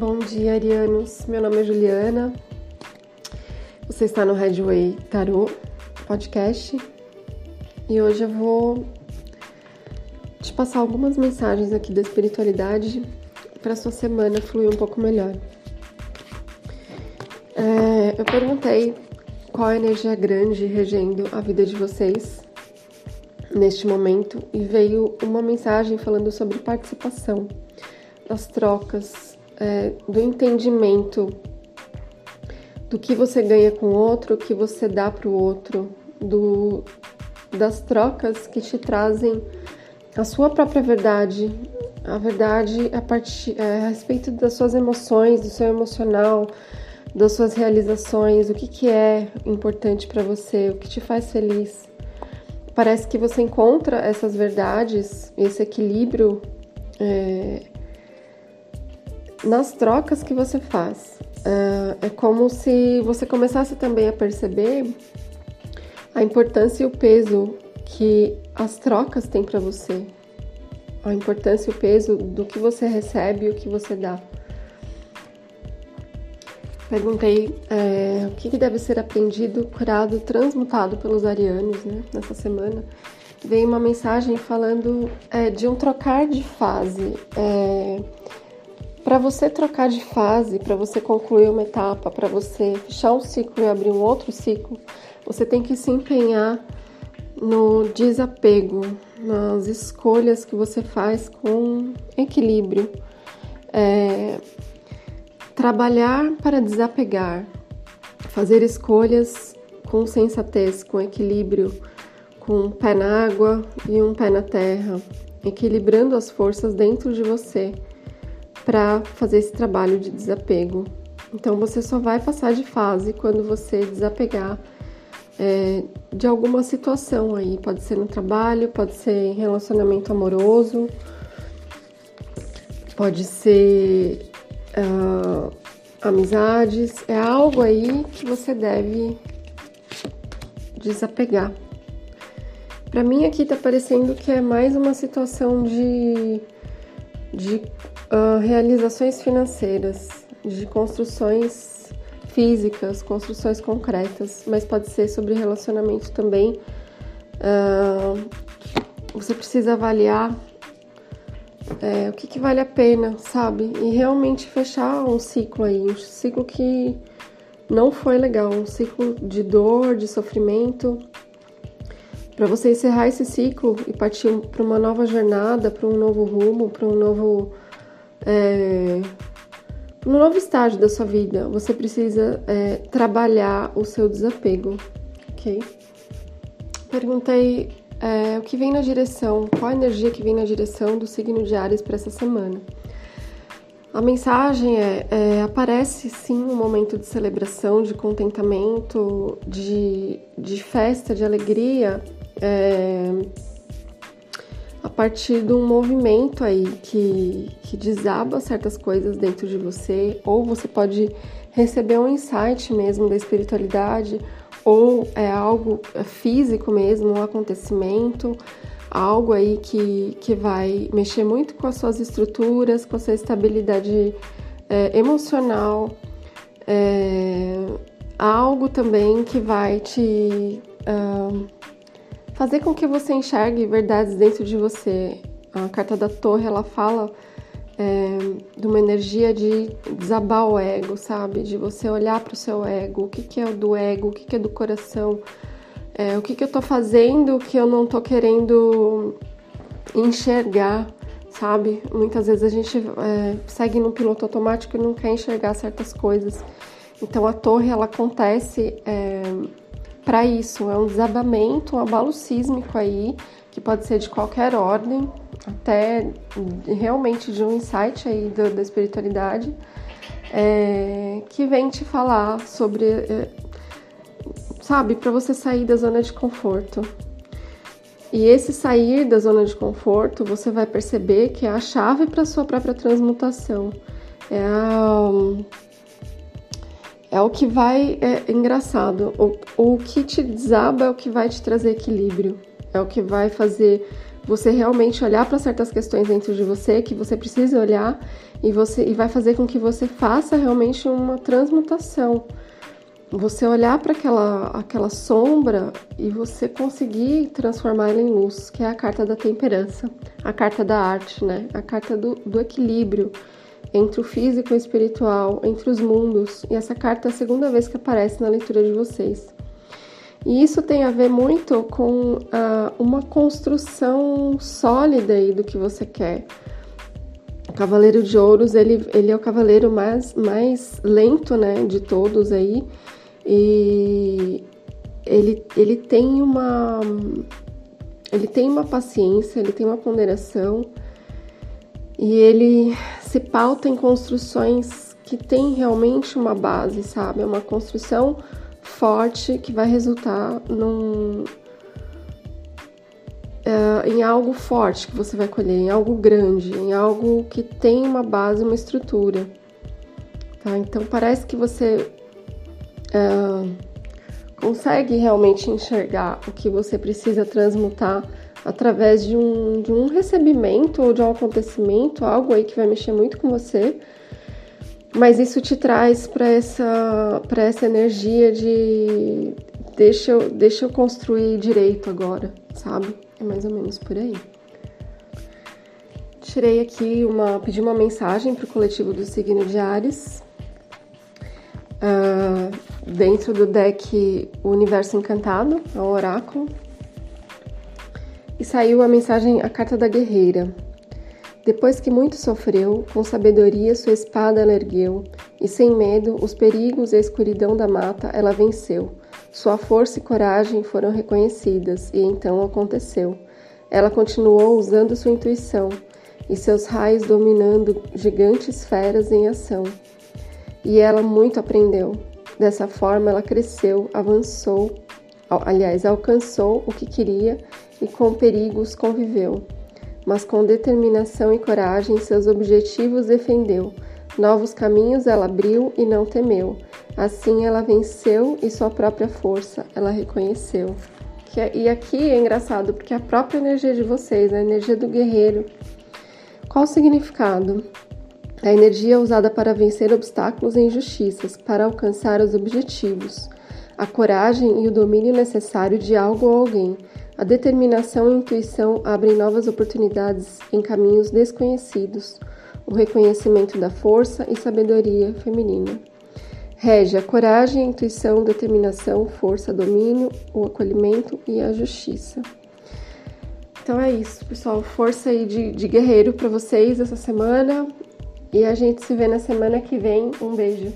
Bom dia, Arianos. Meu nome é Juliana. Você está no Redway Tarot Podcast e hoje eu vou te passar algumas mensagens aqui da espiritualidade para sua semana fluir um pouco melhor. É, eu perguntei qual a energia grande regendo a vida de vocês neste momento e veio uma mensagem falando sobre participação, das trocas, é, do entendimento do que você ganha com o outro, o que você dá para o outro, do, das trocas que te trazem a sua própria verdade, a verdade a, partir, é, a respeito das suas emoções, do seu emocional, das suas realizações, o que, que é importante para você, o que te faz feliz. Parece que você encontra essas verdades, esse equilíbrio é, nas trocas que você faz. É, é como se você começasse também a perceber a importância e o peso que as trocas têm para você, a importância e o peso do que você recebe e o que você dá. Perguntei é, o que, deve ser aprendido, curado, transmutado pelos arianos né, nessa semana. Veio uma mensagem falando é, de um trocar de fase. É, para você trocar de fase, para você concluir uma etapa, para você fechar um ciclo e abrir um outro ciclo, você tem que se empenhar no desapego, nas escolhas que você faz com equilíbrio. É, Trabalhar para desapegar, fazer escolhas com sensatez, com equilíbrio, com um pé na água e um pé na terra, equilibrando as forças dentro de você para fazer esse trabalho de desapego. Então você só vai passar de fase quando você desapegar é, de alguma situação aí, pode ser no trabalho, pode ser em relacionamento amoroso, pode ser uh, amizades, é algo aí que você deve desapegar. Para mim aqui tá parecendo que é mais uma situação de, de uh, realizações financeiras, de construções físicas, construções concretas, mas pode ser sobre relacionamento também. Uh, você precisa avaliar é, o que, que vale a pena, sabe? E realmente fechar um ciclo aí, um ciclo que não foi legal, um ciclo de dor, de sofrimento. Para você encerrar esse ciclo e partir para uma nova jornada, para um novo rumo, para um novo. É, um novo estágio da sua vida, você precisa é, trabalhar o seu desapego, ok? Perguntei é, o que vem na direção, qual a energia que vem na direção do signo de Ares para essa semana. A mensagem é, é, aparece sim um momento de celebração, de contentamento, de, de festa, de alegria, é, a partir de um movimento aí que, que desaba certas coisas dentro de você, ou você pode receber um insight mesmo da espiritualidade, ou é algo físico mesmo, um acontecimento, algo aí que, que vai mexer muito com as suas estruturas, com a sua estabilidade é, emocional, é, algo também que vai te uh, fazer com que você enxergue verdades dentro de você. A carta da torre ela fala é, de uma energia de desabar o ego, sabe? De você olhar para o seu ego, o que, que é do ego, o que, que é do coração, é, o que, que eu tô fazendo que eu não tô querendo enxergar, sabe? Muitas vezes a gente é, segue no piloto automático e não quer enxergar certas coisas. Então a torre ela acontece é, para isso, é um desabamento, um abalo sísmico aí, que pode ser de qualquer ordem, até realmente de um insight aí do, da espiritualidade é, que vem te falar sobre, é, sabe, para você sair da zona de conforto. E esse sair da zona de conforto, você vai perceber que é a chave para sua própria transmutação. É, a, é o que vai. É engraçado. O, o que te desaba é o que vai te trazer equilíbrio. É o que vai fazer você realmente olhar para certas questões dentro de você que você precisa olhar e você e vai fazer com que você faça realmente uma transmutação. Você olhar para aquela aquela sombra e você conseguir transformar ela em luz, que é a carta da temperança, a carta da arte, né? A carta do, do equilíbrio entre o físico e o espiritual, entre os mundos. E essa carta é a segunda vez que aparece na leitura de vocês. E isso tem a ver muito com uh, uma construção sólida aí do que você quer. O Cavaleiro de Ouros, ele, ele é o cavaleiro mais, mais lento, né, de todos aí. E ele, ele tem uma ele tem uma paciência, ele tem uma ponderação e ele se pauta em construções que tem realmente uma base, sabe? É uma construção forte que vai resultar num, é, em algo forte que você vai colher, em algo grande, em algo que tem uma base, uma estrutura. Tá? Então parece que você é, consegue realmente enxergar o que você precisa transmutar através de um, de um recebimento ou de um acontecimento, algo aí que vai mexer muito com você mas isso te traz para essa, essa energia de deixa eu, deixa eu construir direito agora, sabe? É mais ou menos por aí. Tirei aqui uma, pedi uma mensagem para o coletivo do signo de Ares. Uh, dentro do deck Universo Encantado, é o oráculo. E saiu a mensagem, a carta da guerreira. Depois que muito sofreu, com sabedoria sua espada ela ergueu, e sem medo os perigos e a escuridão da mata ela venceu. Sua força e coragem foram reconhecidas, e então aconteceu. Ela continuou usando sua intuição, e seus raios dominando gigantes feras em ação. E ela muito aprendeu. Dessa forma ela cresceu, avançou, aliás, alcançou o que queria e com perigos conviveu mas com determinação e coragem seus objetivos defendeu. Novos caminhos ela abriu e não temeu. Assim ela venceu e sua própria força ela reconheceu. É, e aqui é engraçado porque a própria energia de vocês, a energia do guerreiro, qual o significado? A energia usada para vencer obstáculos e injustiças, para alcançar os objetivos, a coragem e o domínio necessário de algo ou alguém, a determinação e a intuição abrem novas oportunidades em caminhos desconhecidos. O reconhecimento da força e sabedoria feminina. Rege a coragem, a intuição, determinação, força, domínio, o acolhimento e a justiça. Então é isso, pessoal. Força aí de, de guerreiro para vocês essa semana. E a gente se vê na semana que vem. Um beijo.